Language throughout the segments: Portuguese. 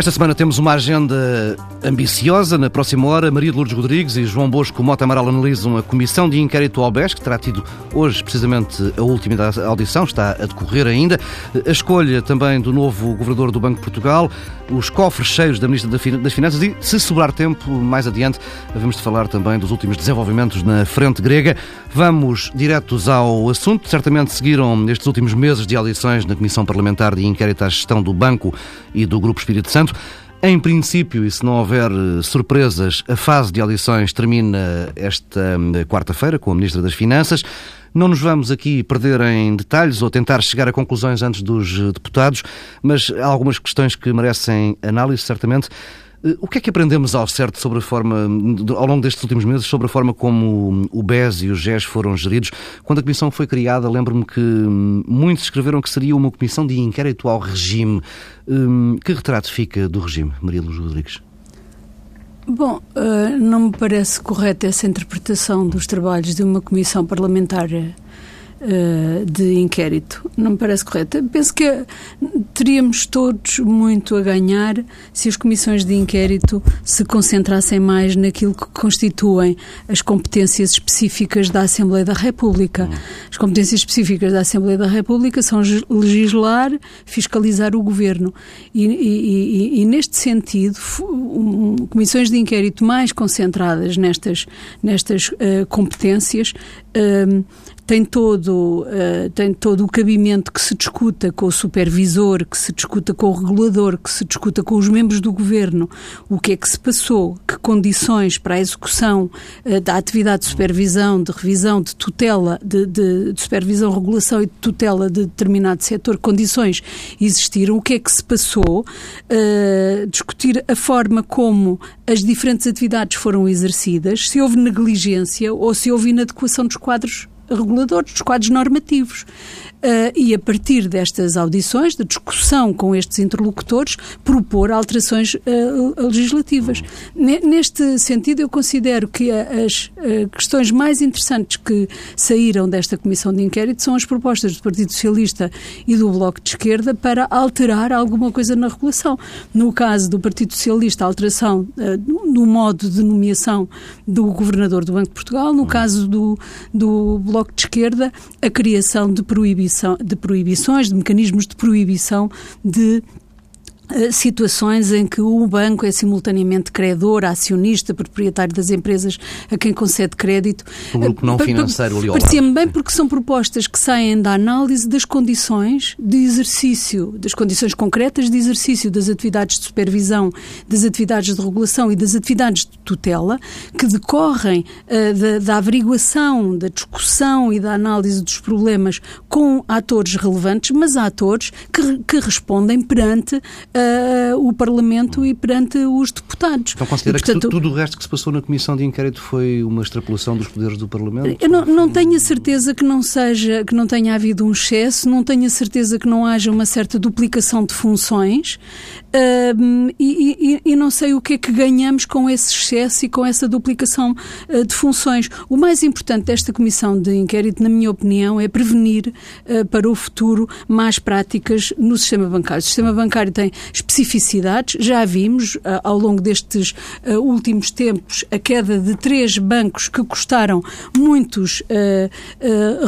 Esta semana temos uma agenda ambiciosa. Na próxima hora, Maria de Lourdes Rodrigues e João Bosco Mota Amaral analisam a comissão de inquérito ao BES, que terá tido hoje precisamente a última audição, está a decorrer ainda. A escolha também do novo governador do Banco de Portugal, os cofres cheios da Ministra das Finanças e, se sobrar tempo, mais adiante, vamos falar também dos últimos desenvolvimentos na frente grega. Vamos diretos ao assunto. Certamente seguiram nestes últimos meses de audições na Comissão Parlamentar de Inquérito à Gestão do Banco e do Grupo Espírito Santo. Em princípio, e se não houver eh, surpresas, a fase de audições termina esta eh, quarta-feira com a Ministra das Finanças. Não nos vamos aqui perder em detalhes ou tentar chegar a conclusões antes dos eh, deputados, mas há algumas questões que merecem análise, certamente. Eh, o que é que aprendemos ao certo sobre a forma, ao longo destes últimos meses, sobre a forma como o BES e o GES foram geridos? Quando a comissão foi criada, lembro-me que hum, muitos escreveram que seria uma comissão de inquérito ao regime. Hum, que retrato fica do regime, Maria Luz Rodrigues? Bom, eh, não me parece correta essa interpretação dos trabalhos de uma comissão parlamentar uh, de inquérito. Não me parece correto. Penso que teríamos todos muito a ganhar se as comissões de inquérito se concentrassem mais naquilo que constituem as competências específicas da Assembleia da República. As competências específicas da Assembleia da República são legislar, fiscalizar o governo. E, e, e, neste sentido, comissões de inquérito mais concentradas nestas, nestas uh, competências uh, tem todo, uh, tem todo o cabimento que se discuta com o supervisor, que se discuta com o regulador, que se discuta com os membros do governo, o que é que se passou, que condições para a execução uh, da atividade de supervisão, de revisão, de tutela, de, de, de, supervisão, regulação e de tutela de determinado setor, condições existiram, o que é que se passou, uh, discutir a forma como as diferentes atividades foram exercidas, se houve negligência ou se houve inadequação dos quadros reguladores, dos quadros normativos. Uh, e a partir destas audições, de discussão com estes interlocutores, propor alterações uh, legislativas. Neste sentido, eu considero que as uh, questões mais interessantes que saíram desta comissão de inquérito são as propostas do Partido Socialista e do Bloco de Esquerda para alterar alguma coisa na regulação. No caso do Partido Socialista, a alteração no modo de nomeação do Governador do Banco de Portugal, no caso do, do Bloco de Esquerda, a criação de proibição de proibições, de mecanismos de proibição de situações em que o banco é simultaneamente credor, acionista, proprietário das empresas a quem concede crédito. O grupo não financeiro ali Parecia-me bem porque são propostas que saem da análise das condições de exercício, das condições concretas de exercício das atividades de supervisão, das atividades de regulação e das atividades de tutela, que decorrem uh, da, da averiguação, da discussão e da análise dos problemas com atores relevantes, mas atores que, que respondem perante uh, uh, o Parlamento e perante os deputados. Então considera e, portanto, que tudo o resto que se passou na Comissão de Inquérito foi uma extrapolação dos poderes do Parlamento? Eu não, não tenho a certeza que não seja, que não tenha havido um excesso, não tenho a certeza que não haja uma certa duplicação de funções e, e, e, não sei o que é que ganhamos com esse excesso e com essa duplicação uh, de funções. O mais importante desta Comissão de Inquérito, na minha opinião, é prevenir uh, para o futuro más práticas no sistema bancário. O sistema bancário tem especificidades. Já vimos uh, ao longo destes últimos tempos a queda de três bancos que custaram muitos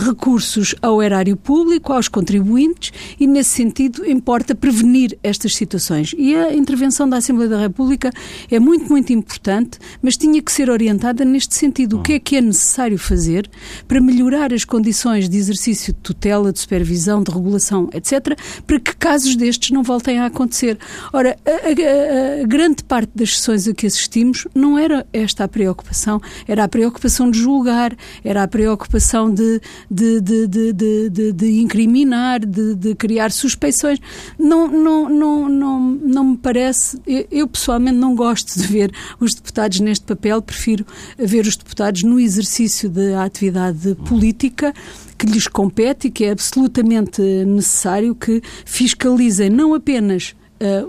recursos ao erário público, aos contribuintes, e nesse sentido importa prevenir estas situações. E a intervenção da Assembleia da República é muito, muito importante, mas tinha que ser orientada neste sentido. O que é que é necessário fazer para melhorar as condições de exercício de tutela, de supervisão, de regulação, etc., para que casos destes não voltem a acontecer. Ora, a, a, a, grande parte das sessões a que assistimos não era esta a preocupação, era a preocupação de julgar, era a preocupação de, de, de, de, de, incriminar, de, de, criar suspeições. Não, não, não, não, não me parece, eu, eu pessoalmente não gosto de ver os deputados neste papel, prefiro ver os deputados no exercício da atividade política que lhes compete e que é absolutamente necessário que fiscalizem não apenas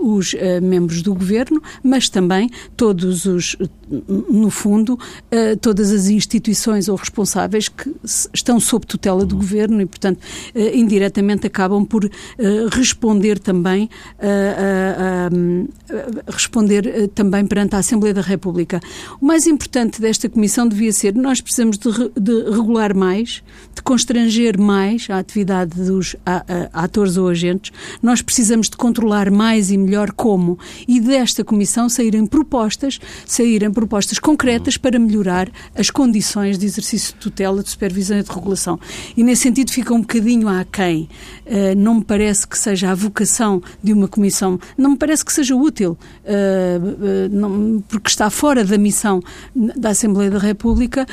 os uh, membros do governo, mas também todos os, no fundo, uh, todas as instituições ou responsáveis que estão sob tutela do governo e, portanto, indiretamente acabam por responder também responder também perante a Assembleia da República. O mais importante desta comissão devia ser nós precisamos de, de regular mais, de constranger mais a atividade dos a, a, atores ou agentes, nós precisamos de controlar mais e melhor como e desta comissão saírem propostas, saírem propostas concretas para melhorar as condições de exercício de tutela, de supervisão e de regulação. E nesse sentido fica um bocadinho aquém. Uh, não me parece que seja a vocação de uma comissão, não me parece que seja útil, uh, uh, não, porque está fora da missão da Assembleia da República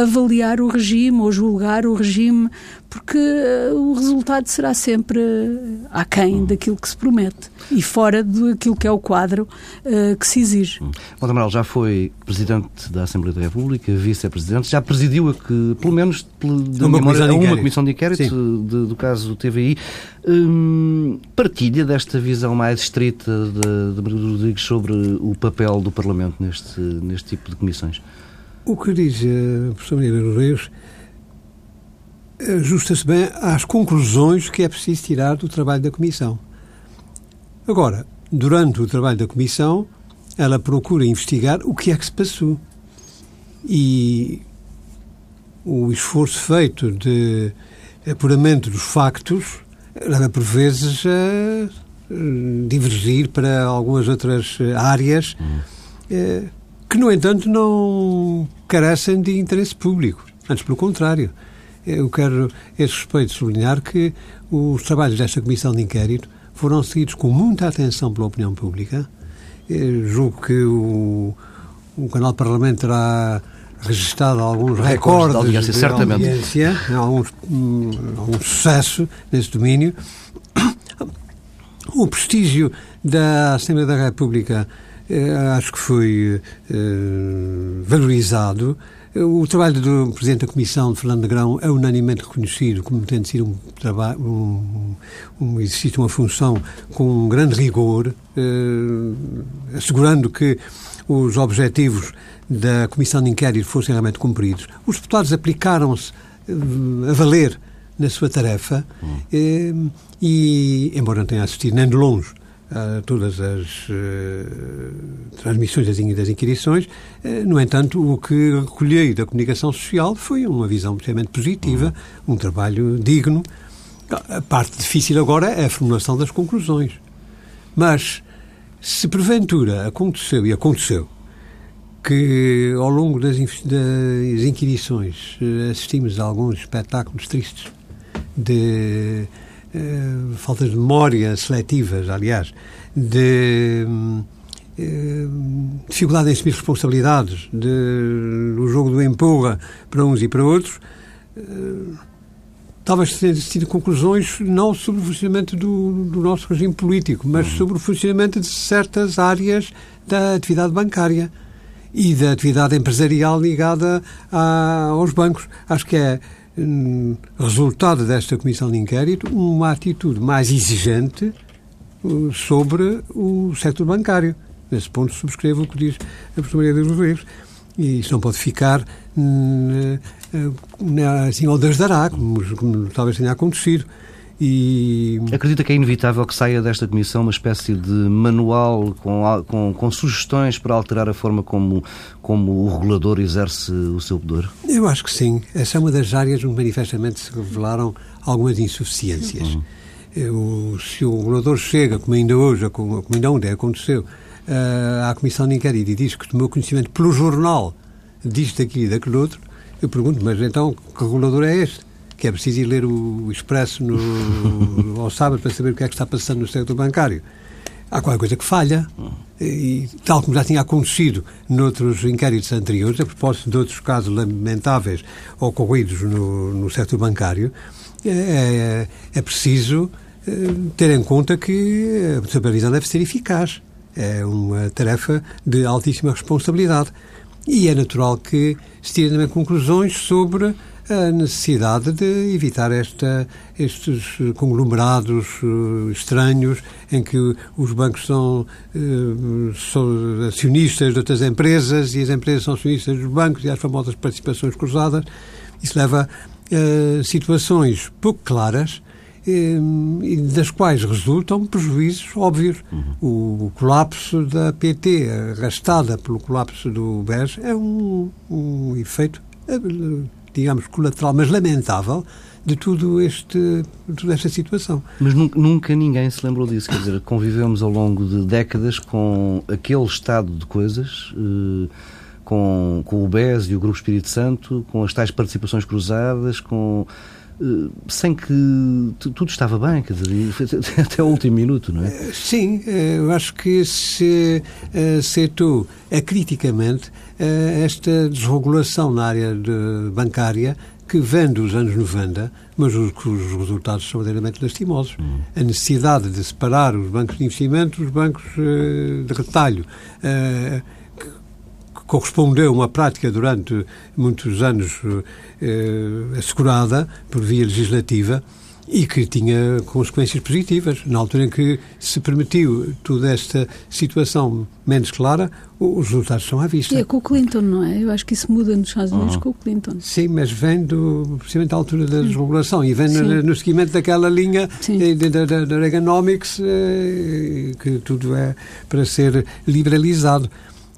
avaliar o regime ou julgar o regime porque uh, o resultado será sempre aquém hum. daquilo que se promete e fora daquilo que é o quadro uh, que se exige. Hum. O Amaral já foi Presidente da Assembleia da República, Vice-Presidente, já presidiu a que, pelo menos, de uma, memória, comissão uma comissão de inquérito de, do caso TVI. Hum, partilha desta visão mais estrita de, de Maria Rodrigues sobre o papel do Parlamento neste, neste tipo de comissões? O que diz a professora Maria Rodrigues ajusta-se bem às conclusões que é preciso tirar do trabalho da Comissão. Agora, durante o trabalho da Comissão, ela procura investigar o que é que se passou. E o esforço feito de apuramento dos factos leva, por vezes, a divergir para algumas outras áreas eh, que, no entanto, não carecem de interesse público. Antes, pelo contrário. Eu quero, a esse respeito, sublinhar que os trabalhos desta Comissão de Inquérito foram seguidos com muita atenção pela opinião pública. Eu julgo que o, o canal Parlamento terá registrado alguns recordes, de audiência, de certamente. audiência alguns, um, algum sucesso nesse domínio. O prestígio da Assembleia da República eh, acho que foi eh, valorizado o trabalho do Presidente da Comissão, Fernando Negrão, é unanimemente reconhecido como tendo sido um, trabalho, um, um exercício, uma função com um grande rigor, eh, assegurando que os objetivos da Comissão de Inquérito fossem realmente cumpridos. Os deputados aplicaram-se eh, a valer na sua tarefa hum. eh, e, embora não tenha assistido nem de longe a todas as uh, transmissões das, das inquirições. Uh, no entanto, o que recolhei da comunicação social foi uma visão extremamente positiva, uhum. um trabalho digno. A parte difícil agora é a formulação das conclusões. Mas, se porventura aconteceu, e aconteceu, que ao longo das, das inquirições eh, assistimos a alguns espetáculos tristes de faltas de memória seletivas, aliás, de eh, dificuldade em assumir responsabilidades, de, o jogo do empurra para uns e para outros, uh, talvez tenha tido conclusões não sobre o funcionamento do, do nosso regime político, mas uhum. sobre o funcionamento de certas áreas da atividade bancária e da atividade empresarial ligada a, aos bancos. Acho que é resultado desta comissão de inquérito, uma atitude mais exigente uh, sobre o setor bancário. Nesse ponto subscrevo o que diz a professora Maria dos Rodrigues. E isso não pode ficar hum, uh, assim ao desdará, como, como talvez tenha acontecido. E... Acredita que é inevitável que saia desta comissão uma espécie de manual com, com, com, sugestões para alterar a forma como, como o regulador exerce o seu poder? Eu acho que sim. Essa é uma das áreas onde manifestamente se revelaram algumas insuficiências. Uhum. Eu, se o regulador chega, como ainda hoje, como, ainda ontem aconteceu, uh, à comissão de inquérito e diz que tomou conhecimento pelo jornal disto, daquilo e daquele outro, eu pergunto, mas então que regulador é este? Que é preciso ir ler o Expresso no, ao sábado para saber o que é que está passando no setor bancário. Há qualquer coisa que falha, e, tal como já tinha acontecido noutros inquéritos anteriores, a propósito de outros casos lamentáveis ocorridos no, no setor bancário, é, é, é preciso é, ter em conta que a supervisão deve ser eficaz. É uma tarefa de altíssima responsabilidade. E é natural que se tirem também conclusões sobre a necessidade de evitar esta, estes conglomerados uh, estranhos em que os bancos são, uh, são, acionistas de outras empresas e as empresas são acionistas dos bancos e as famosas participações cruzadas. Isso leva a situações pouco claras e das quais resultam prejuízos óbvios. Uhum. O, colapso da PT, arrastada pelo colapso do BES, é um, um efeito, digamos, colateral, mas lamentável, de tudo este, toda esta situação. Mas nunca, nunca, ninguém se lembrou disso. Quer dizer, convivemos ao longo de décadas com aquele estado de coisas. Eh, com, com o BES e o Grupo Espírito Santo, com as tais participações cruzadas, com sem que tudo estava bem, quer dizer, até o último minuto, não é? Eh, sim, eh, eu acho que se aceitou criticamente esta desregulação na área de bancária que vem dos anos 90, mas os, os resultados são verdadeiramente lastimosos. Hum. A necessidade de separar os bancos de investimento dos bancos de retalho correspondeu a uma prática durante muitos anos eh, assegurada por via legislativa e que tinha consequências positivas. Na altura em que se permitiu toda esta situação menos clara, os resultados são à vista. E é com o Clinton, não é? Eu acho que isso muda nos Estados Unidos uhum. com o Clinton. Sim, mas vem do, precisamente da altura da desregulação e vem no, no, seguimento daquela linha da, da Reaganomics, eh, que tudo é para ser liberalizado.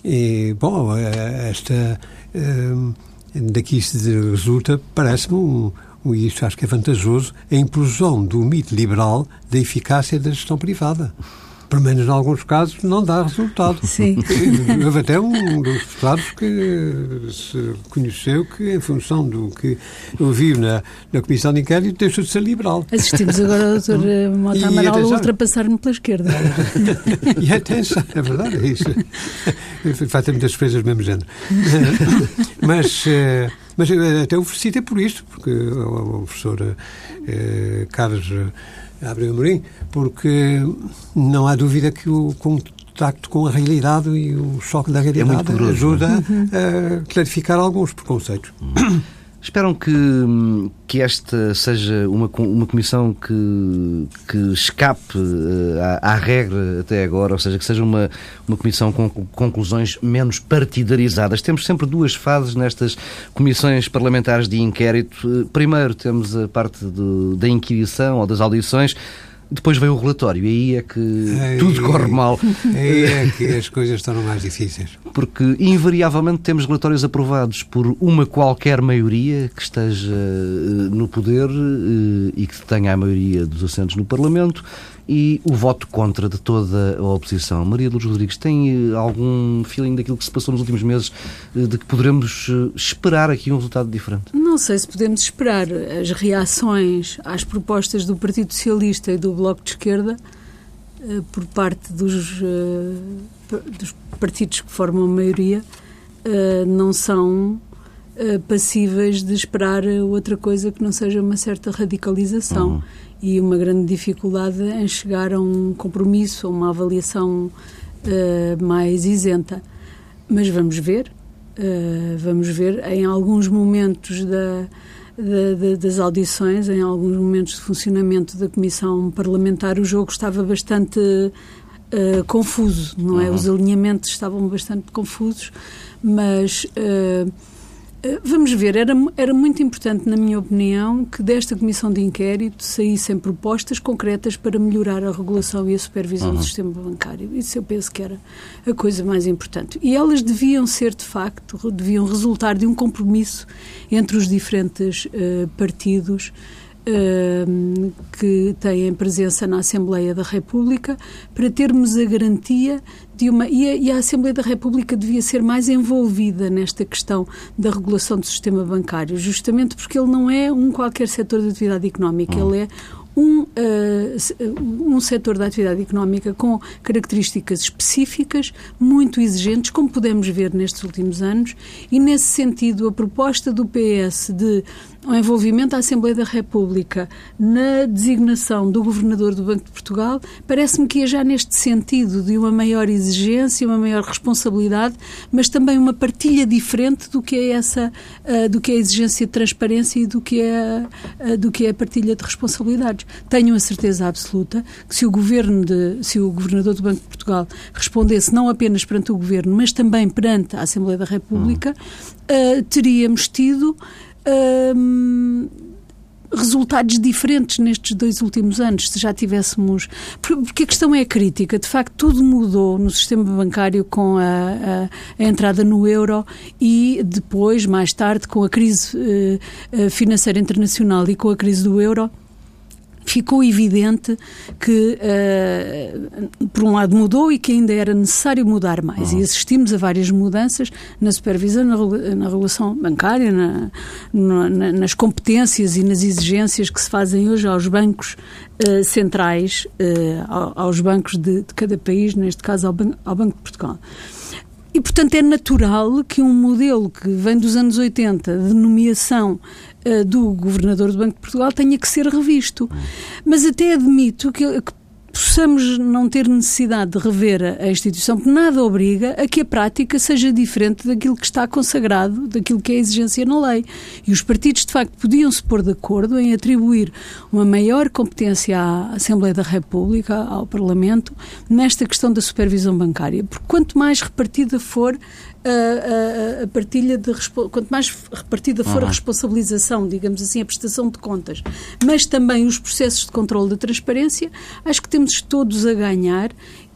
E, bom, eh, esta, ehm, daqui se resulta, parece-me, um, isto acho que é vantajoso, a implosão do mito liberal da eficácia da gestão privada pelo menos em alguns casos, não dá resultado. Sim. Houve até um dos deputados que se conheceu que, em função do que ouviu na, na Comissão de Inquérito, deixou de ser liberal. Assistimos agora ao Dr. Mota Amaral a ultrapassar-me pela esquerda. e atenção, é verdade, é isso. Vai ter muitas surpresas do mesmo género. Mas. Eh, mas até o felicito por isto, porque o professor eh, Carlos Abreu Amorim, porque não há dúvida que o contacto com a realidade e o choque da realidade é ajuda é? a clarificar alguns preconceitos. Uhum. Esperam que, que esta seja uma, uma comissão que, que escape uh, à, à, regra até agora, ou seja, que seja uma, uma comissão com conclusões menos partidarizadas. Temos sempre duas fases nestas comissões parlamentares de inquérito. Primeiro temos a parte de, da inquirição ou das audições. Depois vem o relatório e aí é que aí, tudo corre mal. Aí é que as coisas estão mais difíceis. Porque invariavelmente temos relatórios aprovados por uma qualquer maioria que esteja uh, no poder uh, e que tenha a maioria dos assentos no Parlamento e o voto contra de toda a oposição. Maria Lourdes Rodrigues, tem eh, algum feeling daquilo que se passou nos últimos meses eh, de que poderemos eh, esperar aqui um resultado diferente? Não sei se podemos esperar. As reações às propostas do Partido Socialista e do Bloco de Esquerda por parte dos, dos partidos que formam a maioria não são passíveis de esperar outra coisa que não seja uma certa radicalização. Uhum e uma grande dificuldade em chegar a um compromisso, a uma avaliação uh, mais isenta. Mas vamos ver, uh, vamos ver em alguns momentos da, da, da, das audições, em alguns momentos de funcionamento da Comissão Parlamentar, o jogo estava bastante uh, confuso, não é? Uhum. Os alinhamentos estavam bastante confusos, mas eh, vamos ver, era, era muito importante, na minha opinião, que desta comissão de inquérito saíssem propostas concretas para melhorar a regulação e a supervisão uhum. do sistema bancário. Isso eu penso que era a coisa mais importante. E elas deviam ser, de facto, deviam resultar de um compromisso entre os diferentes uh, partidos que têm presença na Assembleia da República para termos a garantia de uma. E a, e a, Assembleia da República devia ser mais envolvida nesta questão da regulação do sistema bancário, justamente porque ele não é um qualquer setor de atividade económica, hum. ele é um, uh, um setor da atividade económica com características específicas, muito exigentes, como podemos ver nestes últimos anos, e nesse sentido a proposta do PS de o envolvimento da Assembleia da República na designação do Governador do Banco de Portugal parece-me que ia já neste sentido de uma maior exigência uma maior responsabilidade, mas também uma partilha diferente do que é essa, uh, do que é a exigência de transparência e do que é, uh, do que é a partilha de responsabilidades. Tenho a certeza absoluta que se o governo de, se o governador do Banco de Portugal respondesse não apenas perante o governo, mas também perante a Assembleia da República, uh, teríamos tido resultados diferentes nestes dois últimos anos, se já tivéssemos. Porque a questão é crítica. De facto, tudo mudou no sistema bancário com a, a, a entrada no euro e depois, mais tarde, com a crise uh, financeira internacional e com a crise do euro ficou evidente que, uh, por um lado, mudou e que ainda era necessário mudar mais. Uhum. E assistimos a várias mudanças na supervisão, na, na regulação bancária, na, na, nas competências e nas exigências que se fazem hoje aos bancos uh, centrais, uh, aos bancos de, de, cada país, neste caso ao, ban ao Banco de Portugal. E, portanto, é natural que um modelo que vem dos anos 80 de nomeação uh, do governador do Banco de Portugal tenha que ser revisto. Mas até admito que, que possamos não ter necessidade de rever a instituição, porque nada obriga a que a prática seja diferente daquilo que está consagrado, daquilo que é a exigência na lei. E os partidos, de facto, podiam se pôr de acordo em atribuir uma maior competência à Assembleia da República, ao Parlamento, nesta questão da supervisão bancária. Porque quanto mais repartida for a, a, a partilha de quanto mais repartida for uhum. a responsabilização, digamos assim, a prestação de contas, mas também os processos de controle da transparência, acho que temos todos a ganhar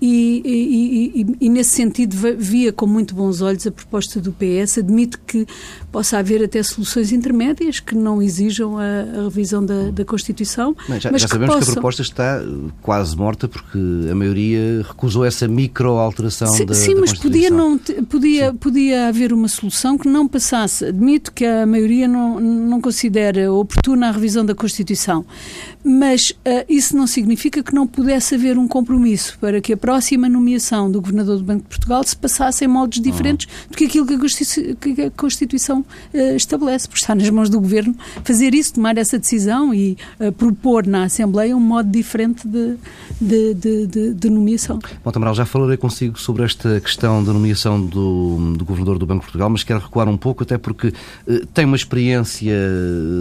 e, e, e, e, nesse sentido via com muito bons olhos a proposta do PS. Admito que possa haver até soluções intermédias que não exijam a, a revisão da, da, Constituição. Mas já, mas já que sabemos possam... que a proposta está quase morta porque a maioria recusou essa micro-alteração da, sim, da Sim, mas podia, não, podia, sim. podia haver uma solução que não passasse. Admito que a maioria não, não considera oportuna a revisão da Constituição, mas uh, isso não significa que não pudesse haver um compromisso para que a próxima nomeação do Governador do Banco de Portugal se passasse em moldes diferentes uhum. do que aquilo que a Constituição, que a Constituição uh, estabelece, porque está nas mãos do Governo fazer isso, tomar essa decisão e uh, propor na Assembleia um modo diferente de, de, de, de, de nomeação. Bom, Tamaral, já falarei consigo sobre esta questão da nomeação do, do Governador do Banco de Portugal, mas quero recuar um pouco, até porque uh, tem uma experiência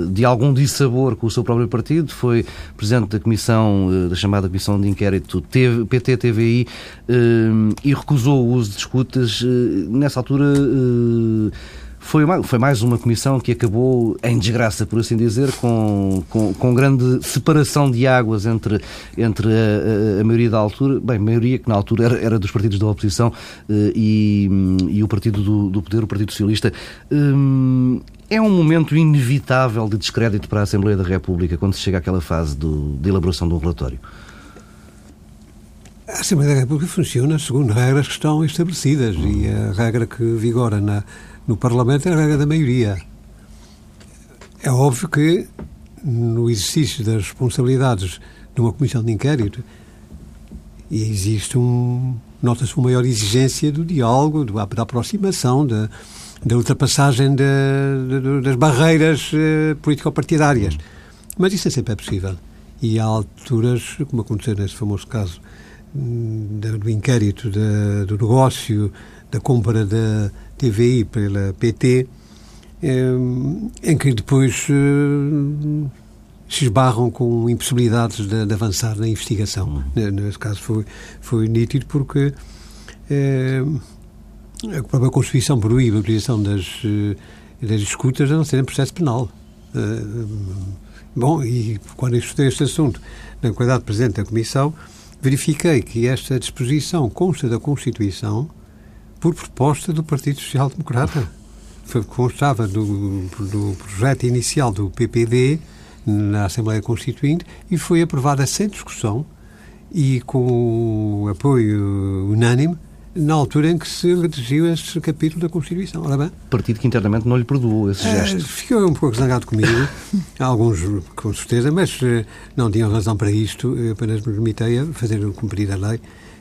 de algum dissabor com o seu próprio partido, foi Presidente da Comissão, da chamada Comissão de Inquérito PT-TVI, e recusou o uso de escutas. Nessa altura foi, uma, foi mais uma comissão que acabou em desgraça, por assim dizer, com, com, com grande separação de águas entre, entre a, a, a, maioria da altura, bem, maioria que na altura era, era dos partidos da oposição eh, e, e o partido do, do poder, o Partido Socialista. É um momento inevitável de descrédito para a Assembleia da República quando se chega àquela fase do, de elaboração de um relatório? A Assembleia da República funciona segundo regras que estão estabelecidas e a regra que vigora na no Parlamento é a regra da maioria. É óbvio que, no exercício das responsabilidades de uma comissão de inquérito, existe um. nota-se uma maior exigência do diálogo, do, da aproximação, da, da ultrapassagem de, de, das barreiras uh, político-partidárias. Mas isso é sempre é possível. E há alturas, como aconteceu nesse famoso caso do inquérito do negócio da compra da TVI pela PT, eh, em que depois eh, se esbarram com impossibilidades de, de avançar na investigação. Uhum. Nesse caso foi, foi nítido porque eh, a própria Constituição proíbe a utilização das, das escutas a não ser em processo penal. Bom, e quando estudei este assunto na qualidade de Presidente da Comissão, verifiquei que esta disposição consta da Constituição por proposta do Partido Social Democrata. Foi, constava do, do projeto inicial do PPD na Assembleia Constituinte e foi aprovada sem discussão e com apoio unânime na altura em que se redigiu este capítulo da Constituição. Ora bem, Partido que internamente não lhe perdoou esse gesto. Uh, ficou um pouco zangado comigo, alguns com certeza, mas uh, não tinham razão para isto, eu apenas me limitei a fazer cumprir a lei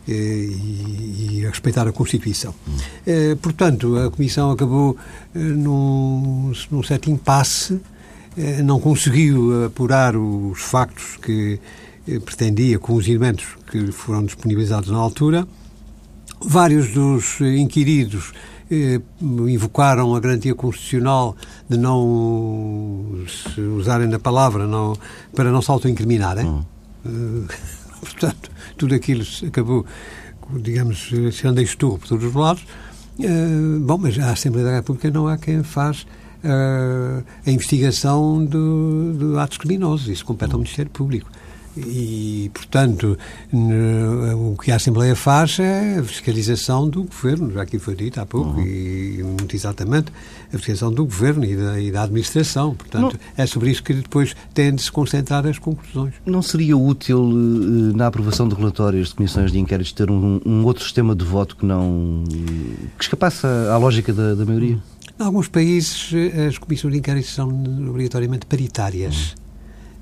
eh, e, e, a respeitar a Constituição. Eh, portanto, a Comissão acabou eh, num, num certo impasse, não conseguiu apurar os factos que pretendia com os elementos que foram disponibilizados na altura vários dos inquiridos eh, invocaram a garantia constitucional de não se usarem da palavra não, para não se auto-incriminarem. Hum. Eh, portanto, tudo aquilo acabou, digamos, sendo esturro por todos os lados. Eh, bom, mas a Assembleia da República não há quem faz uh, a investigação do, do atos criminosos. Isso compete ao Ministério Público. E, portanto, o que a Assembleia faz é a fiscalização do Governo, já aqui foi dito há pouco, uhum. e muito exatamente, a fiscalização do Governo e da, e da Administração. Portanto, não, é sobre isso que depois têm de se concentrar as conclusões. Não seria útil, eh, na aprovação de relatórios de comissões de inquéritos, ter um, um outro sistema de voto que não. que escapasse à lógica da, da maioria? Em alguns países, eh, as comissões de inquérito são obrigatoriamente paritárias.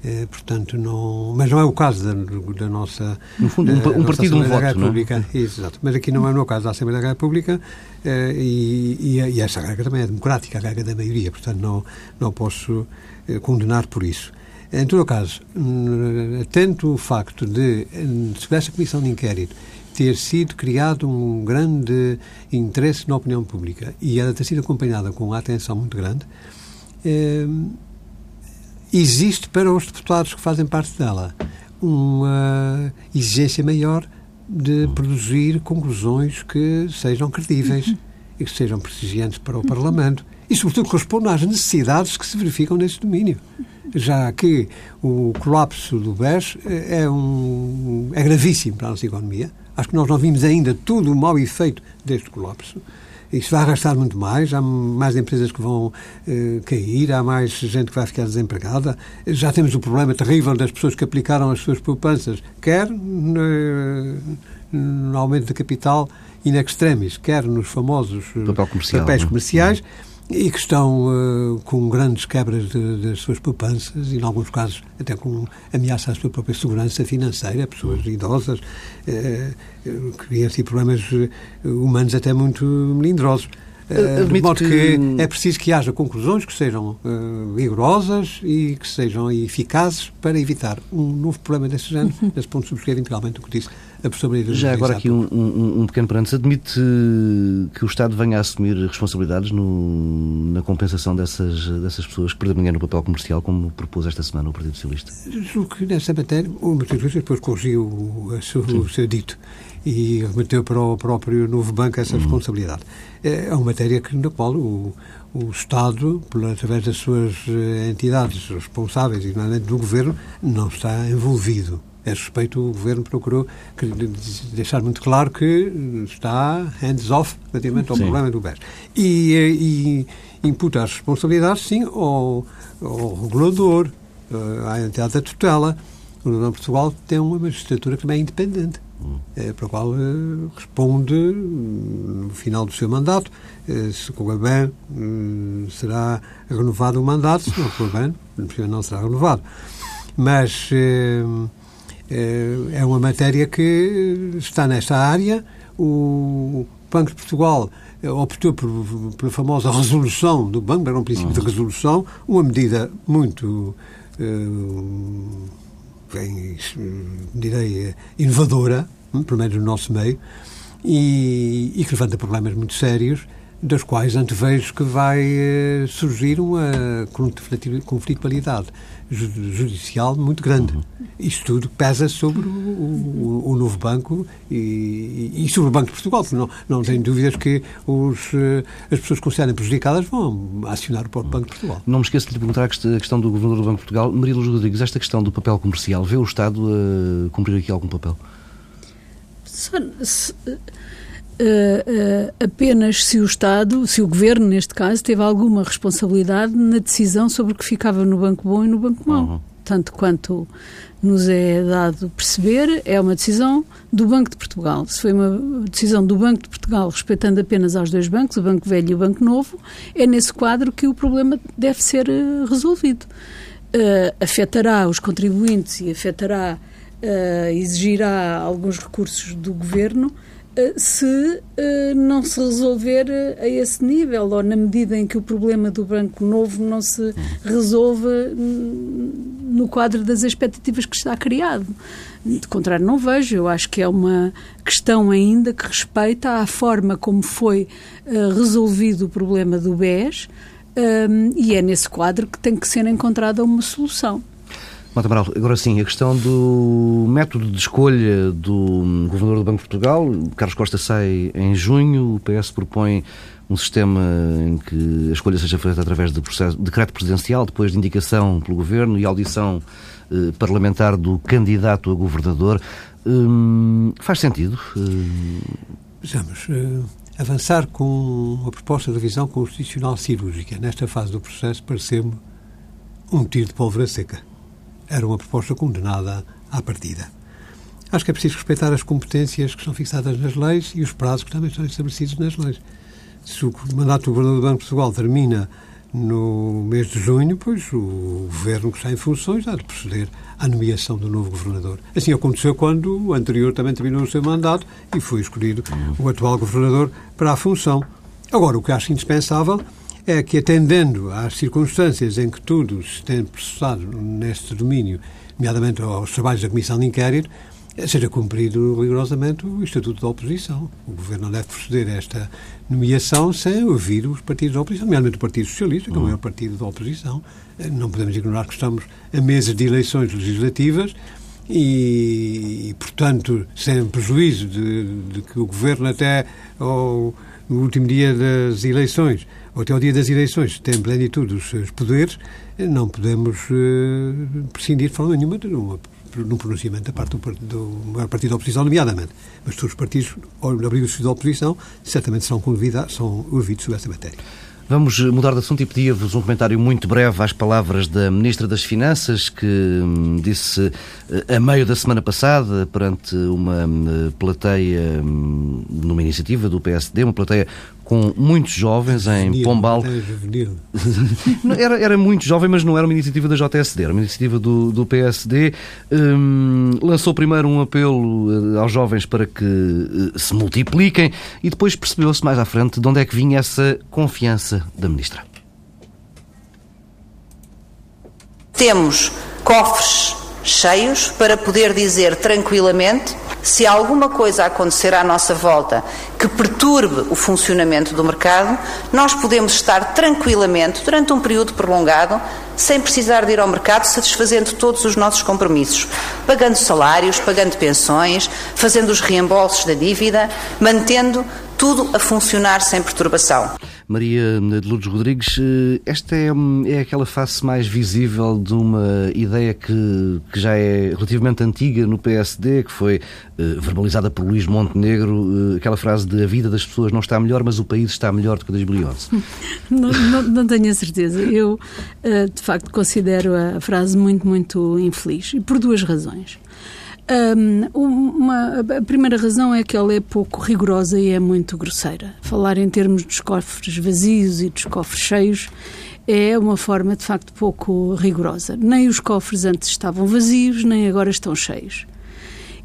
Eh, portanto, não, mas não é o caso da, da nossa. No fundo, um, um partido, um voto. República. Não é? Exato. Mas aqui não é o caso da Assembleia da República eh, e, e, e, essa regra também é democrática, a regra da maioria, portanto, não, não posso eh, condenar por isso. Em todo caso, tanto o facto de, se essa comissão de inquérito ter sido criado um grande interesse na opinião pública e ela ter sido acompanhada com uma atenção muito grande, existe para os deputados que fazem parte dela uma exigência maior de produzir conclusões que sejam credíveis e que sejam prestigiantes para o Parlamento e, sobretudo, correspondam às necessidades que se verificam nesse domínio. Já que o colapso do BES é, um, é gravíssimo para a nossa economia. Acho que nós não vimos ainda todo o mau efeito deste colapso. Isso vai arrastar muito mais, há mais empresas que vão eh, cair, há mais gente que vai ficar desempregada. Já temos o problema terrível das pessoas que aplicaram as suas poupanças, quer no, no aumento da capital in extremis, quer nos famosos comercial, papéis não? comerciais. E que estão uh, com grandes quebras das suas poupanças e, em alguns casos, até com ameaça à sua própria segurança financeira, pessoas idosas, uh, que vêm assim problemas humanos até muito melindrosos. Uh, de modo que... que... é preciso que haja conclusões que sejam uh, rigorosas e que sejam eficazes para evitar um novo problema desse género, uhum. desse ponto subscrevo integralmente o que disse a professora Já agora aqui um, um, um, pequeno parênteses. Admite que o Estado venha a assumir responsabilidades no, na compensação dessas, dessas pessoas que perderam dinheiro no papel comercial, como propôs esta semana o Partido Socialista? Julgo que nessa matéria o Partido Socialista depois corrigiu o, seu, o seu dito e remeteu para o próprio novo banco essa uhum. Responsabilidade. É uma matéria que, na qual o, o Estado, através das suas eh, entidades responsáveis e do Governo, não está envolvido. A respeito, o Governo procurou deixar muito claro que está hands-off relativamente ao sim. problema do BES. E, eh, e imputa as responsabilidades, sim, ao, ao regulador, eh, à entidade da tutela. O Governo de Portugal tem uma magistratura que também é independente para o qual eh, responde hum, no final do seu mandato. Eh, se correr bem, hum, será renovado o mandato, se não correr bem, não será renovado. Mas eh, é uma matéria que está nesta área. O Banco de Portugal optou por, pela famosa resolução do Banco, era um princípio de uhum. resolução, uma medida muito bem, direi, inovadora, hum, pelo menos no nosso meio, e, e que levanta problemas muito sérios, das quais antevejo que vai eh, surgir uma conflitualidade judicial muito grande. Uhum. Isto tudo pesa sobre o, o, o novo banco e, e, sobre o Banco de Portugal, porque não, não tenho dúvidas que os, eh, as pessoas que considerem prejudicadas vão acionar o próprio Banco de Portugal. Não me esqueço de lhe perguntar a questão do Governador do Banco de Portugal. Maria Luz Rodrigues, esta questão do papel comercial, vê o Estado a cumprir aqui algum papel? Se, se, Uh, uh, apenas se o Estado, se o Governo, neste caso, teve alguma responsabilidade na decisão sobre o que ficava no banco bom e no banco mau. Uhum. Tanto quanto nos é dado perceber, é uma decisão do Banco de Portugal. Se foi uma decisão do Banco de Portugal, respeitando apenas aos dois bancos, o Banco Velho e o Banco Novo, é nesse quadro que o problema deve ser uh, resolvido. afetará os contribuintes e afetará, exigirá alguns recursos do Governo eh, se uh, não se resolver uh, a esse nível, ou na medida em que o problema do Banco Novo não se resolve no quadro das expectativas que está criado. De contrário, não vejo. Eu acho que é uma questão ainda que respeita à forma como foi uh, resolvido o problema do BES um, e é nesse quadro que tem que ser encontrada uma solução. Mata Amaral, agora sim, a questão do método de escolha do Governador do Banco de Portugal, Carlos Costa sai em junho, o PS propõe um sistema em que a escolha seja feita através de processo, decreto presidencial, depois de indicação pelo Governo e audição eh, parlamentar do candidato a governador. Hum, faz sentido? Vejamos, uh, avançar com uma proposta de revisão constitucional cirúrgica nesta fase do processo pareceu-me um tiro de pólvora seca. Era uma proposta condenada à partida. Acho que é preciso respeitar as competências que são fixadas nas leis e os prazos que também são estabelecidos nas leis. Se o mandato do Governador do Banco de Portugal termina no mês de junho, pois o governo que está em funções há de proceder à nomeação do novo governador. Assim aconteceu quando o anterior também terminou o seu mandato e foi escolhido o atual governador para a função. Agora, o que acho indispensável é que, atendendo às circunstâncias em que tudo se tem processado neste domínio, nomeadamente aos trabalhos da Comissão de Inquérito, seja cumprido rigorosamente o Estatuto da Oposição. O Governo não deve proceder a esta nomeação sem ouvir os partidos da oposição, nomeadamente o Partido Socialista, que é o maior partido da oposição. Não podemos ignorar que estamos a meses de eleições legislativas e, portanto, sem prejuízo de, de que o Governo até ao, no último dia das eleições, até ao dia das eleições, tem plenitude dos seus poderes, não podemos uh, prescindir de forma nenhuma de uma num pronunciamento da parte do, do maior partido da oposição, nomeadamente. Mas todos os partidos, ao abrir os da oposição, certamente serão convidados, são ouvidos sobre essa matéria. Vamos mudar de assunto e pedir-vos um comentário muito breve às palavras da Ministra das Finanças, que hum, disse eh, a meio da semana passada, perante uma hum, plateia, hum, numa iniciativa do PSD, uma plateia com muitos jovens em Pombal. era, era muito jovem, mas não era uma iniciativa da JSD, era uma iniciativa do, do PSD. Um, lançou primeiro um apelo eh, aos jovens para que se multipliquem e depois percebeu-se mais à frente de onde é que vinha essa confiança da Ministra. Temos cofres cheios para poder dizer tranquilamente se alguma coisa acontecer à nossa volta que perturbe o funcionamento do mercado, nós podemos estar tranquilamente, durante um período prolongado, sem precisar de ir ao mercado, satisfazendo todos os nossos compromissos, pagando salários, pagando pensões, fazendo os reembolsos da dívida, mantendo tudo a funcionar sem perturbação. Maria de Lourdes Rodrigues, eh, esta é, é aquela face mais visível de uma ideia que, que já é relativamente antiga no PSD, que foi uh, verbalizada por Luís Montenegro, uh, aquela frase de a vida das pessoas não está melhor, mas o país está melhor do que 2011. Não, não, não tenho a certeza. Eu, uh, de facto, considero a frase muito, muito infeliz, e por duas razões. Um, uma, a primeira razão é que ela é pouco rigorosa e é muito grosseira. Falar em termos dos cofres vazios e dos cofres cheios é uma forma, de facto, pouco rigorosa. Nem os cofres antes estavam vazios, nem agora estão cheios.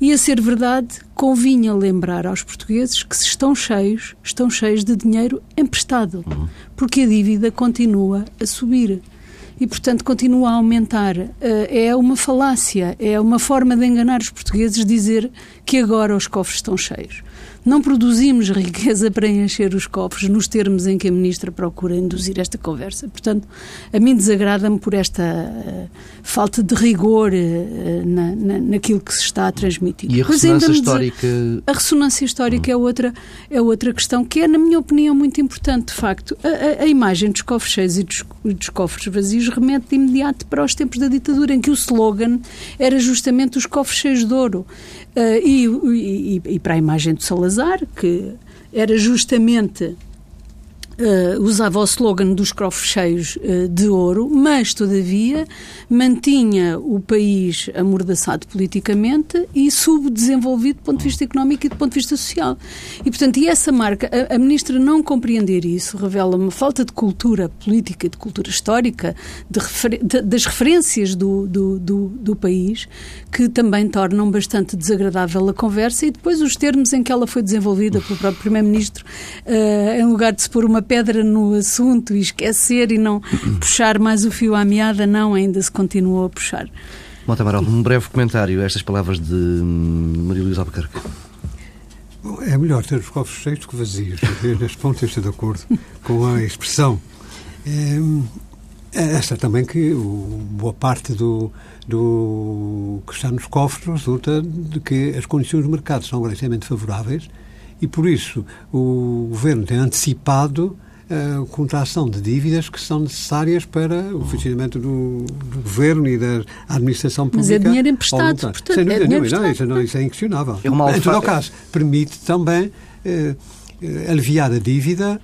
E a ser verdade, convinha lembrar aos portugueses que se estão cheios, estão cheios de dinheiro emprestado, uhum. porque a dívida continua a subir e, portanto, continua a aumentar. Eh, é uma falácia, é uma forma de enganar os portugueses dizer que agora os cofres estão cheios. Não produzimos riqueza para encher os cofres nos termos em que a Ministra procura induzir esta conversa. Portanto, a mim desagrada-me por esta uh, falta de rigor uh, na, na, naquilo que se está a transmitir. E a ressonância histórica? A ressonância histórica hum. é, outra, é outra questão que é, na minha opinião, muito importante. De facto, a, a, a imagem dos cofres cheios e dos, dos cofres vazios remete de imediato para os tempos da ditadura, em que o slogan era justamente os cofres cheios de ouro. Uh, e, e, e, para a imagem de Salazar, que era justamente Uh, usava o slogan dos cofres cheios uh, de ouro, mas, todavia, mantinha o país amordaçado politicamente e subdesenvolvido do ponto de vista económico e do ponto de vista social. E, portanto, e essa marca, a, a Ministra não compreender isso revela uma falta de cultura política e de cultura histórica, de refer, de, das referências do, do, do, do país, que também tornam bastante desagradável a conversa e depois os termos em que ela foi desenvolvida pelo próprio Primeiro-Ministro, uh, em lugar de se pôr uma pedra no assunto e esquecer e não puxar mais o fio à meada, não, ainda se continuou a puxar. Monte Amaral, um breve comentário a estas palavras de hum, Maria Luísa Albuquerque. É melhor ter os cofres cheios do que vazios. Neste ponto estou de acordo com a expressão. É, é esta também que o, boa parte do, do que está nos cofres resulta de que as condições do mercado são relativamente favoráveis e, por isso, o governo tem antecipado a contração de dívidas que são necessárias para o funcionamento do, do governo e da administração pública. Mas é dinheiro emprestado, portanto, Sem dúvida é nenhuma, não, isso, não, isso é inquestionável. É uma em todo o caso, permite também eh, eh, aliviar a dívida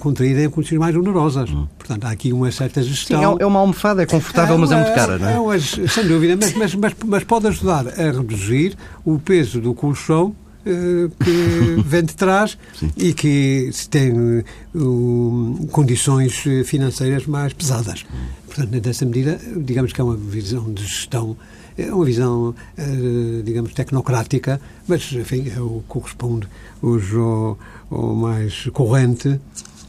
contraída em condições mais onerosas. Hum. Portanto, há aqui uma certa gestão. Sim, é, é uma almofada, é confortável, é, mas é muito cara, não é? é uma, sem dúvida, mas, mas, mas, mas pode ajudar a reduzir o peso do colchão eh, que vem de trás e que tem uh, condições financeiras mais pesadas. Portanto, nessa medida, digamos que é uma visão de gestão é uma visão, eh, digamos, tecnocrática, mas, enfim, é o que corresponde hoje ao, ao mais corrente.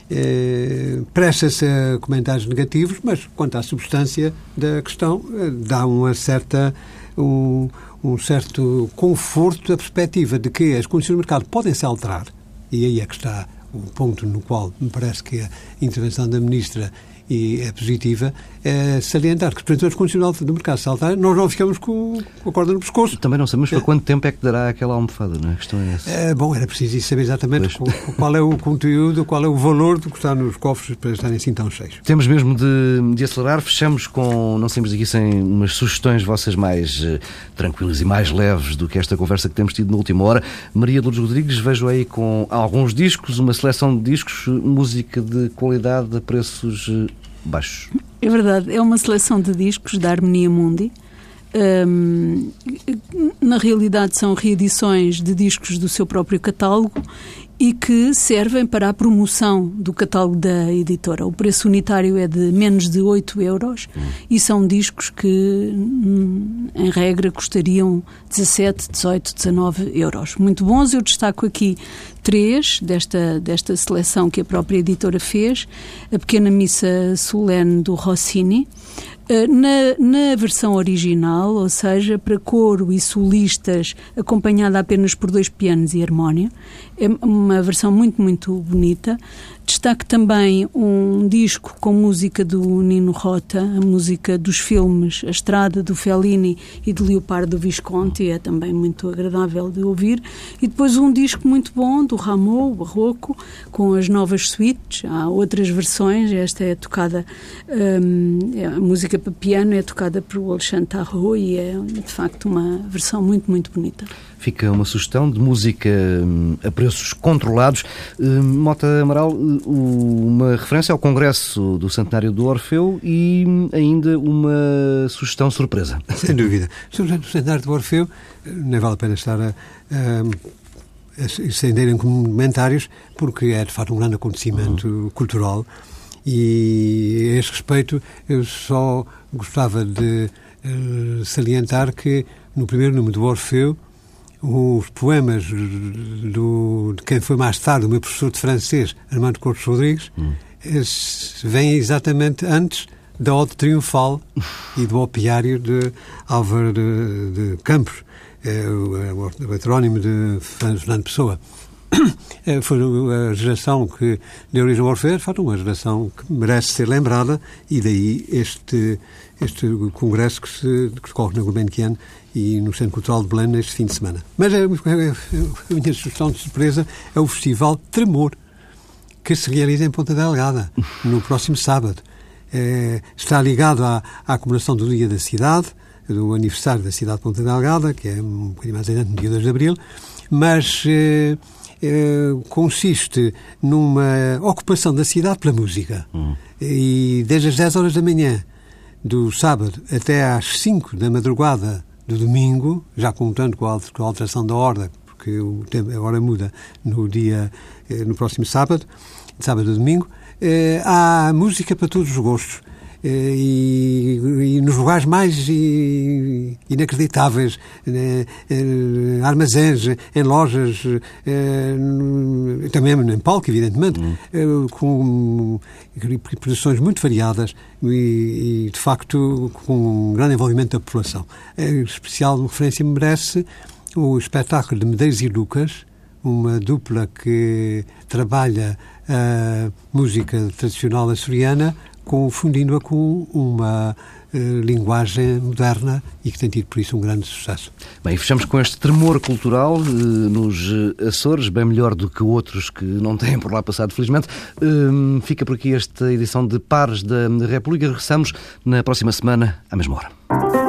É, Presta-se a comentários negativos, mas quanto à substância da questão, eh, dá uma certa, um, um certo conforto a perspectiva de que as condições do mercado podem se alterar, e aí é que está o ponto no qual me parece que a intervenção da Ministra e é positiva, é salientar que, portanto, as condições do mercado saltar, nós não ficamos com, a corda no pescoço. Também não sabemos para é. quanto tempo é que dará aquela almofada, não é? A questão é essa. É, bom, era preciso saber exatamente qual, qual, é o conteúdo, qual é o valor do que está nos cofres para estarem assim tão cheios. Temos mesmo de, de acelerar, fechamos com, não saímos aqui sem umas sugestões vossas mais uh, tranquilas e mais leves do que esta conversa que temos tido na última hora. Maria Lourdes Rodrigues, vejo aí com alguns discos, uma seleção de discos, música de qualidade a preços uh, baixos. É verdade, é uma seleção de discos da Harmonia Mundi. Um, na realidade, são reedições de discos do seu próprio catálogo e que servem para a promoção do catálogo da editora. O preço unitário é de menos de 8 euros hum. e são discos que, hum, em regra, custariam 17, 18, 19 euros. Muito bons. Eu destaco aqui três desta, desta seleção que a própria editora fez: a Pequena Missa Solene do Rossini, na, na, versão original, ou seja, para coro e solistas, acompanhada apenas por dois pianos e harmónio, é uma versão muito, muito bonita. Destaque também um disco com música do Nino Rota, a música dos filmes A Estrada, do Fellini e de Leopardo Visconti, é também muito agradável de ouvir. E depois um disco muito bom do Rameau, barroco, com as novas suítes. Há outras versões, esta é tocada, hum, é, a música para piano é tocada por Alexandre Tarot e é de facto uma versão muito, muito bonita. Fica uma sugestão de música hum, a preços controlados. Hum, Mota Amaral, uma referência ao Congresso do Centenário do Orfeu e ainda uma sugestão surpresa. Sem dúvida. Sobre o Centenário do Orfeu, nem vale a pena estar a, a, a estenderem comentários, porque é de facto um grande acontecimento uhum. cultural e a este respeito eu só gostava de uh, salientar que no primeiro número do Orfeu os poemas do, de quem foi mais tarde o meu professor de francês, Armando Cortes Rodrigues, hum. vêm exatamente antes da Ode Triunfal e do Opiário de Álvaro de, de Campos, é, o, o heterónimo de Fernando Pessoa. É, foi a geração que deu origem ao Orfeu, de facto, uma geração que merece ser lembrada e daí este, este congresso que se decorre na Gulbenkian e no Centro Cultural de Belém neste fim de semana. Mas a, a, a minha sugestão de surpresa é o Festival Tremor, que se realiza em Ponta Delgada, no próximo sábado. É, está ligado à, à comemoração do Dia da Cidade, do aniversário da cidade de Ponta Delgada, que é um bocadinho mais adiante, no dia 2 de Abril, mas é, é, consiste numa ocupação da cidade pela música. Hum. E desde as 10 horas da manhã do sábado até às 5 da madrugada do domingo, já contando com a alteração da ordem, porque o tempo agora muda no dia, eh, no próximo sábado, sábado a domingo, eh, há música para todos os gostos. Eh, e, e nos lugares mais inacreditáveis, eh, eh, armazéns, em lojas, também em palco, evidentemente, hum. com produções muito variadas e, e, de facto, com um grande envolvimento da população. Em especial referência merece o espetáculo de Medeiros e Lucas, uma dupla que trabalha a música tradicional açoriana, confundindo-a com uma uh, linguagem moderna e que tem tido por isso um grande sucesso. Bem, fechamos com este tremor cultural uh, nos Açores, bem melhor do que outros que não têm por lá passado, felizmente. Uh, fica por aqui esta edição de Pares da República. Regressamos na próxima semana, à mesma hora.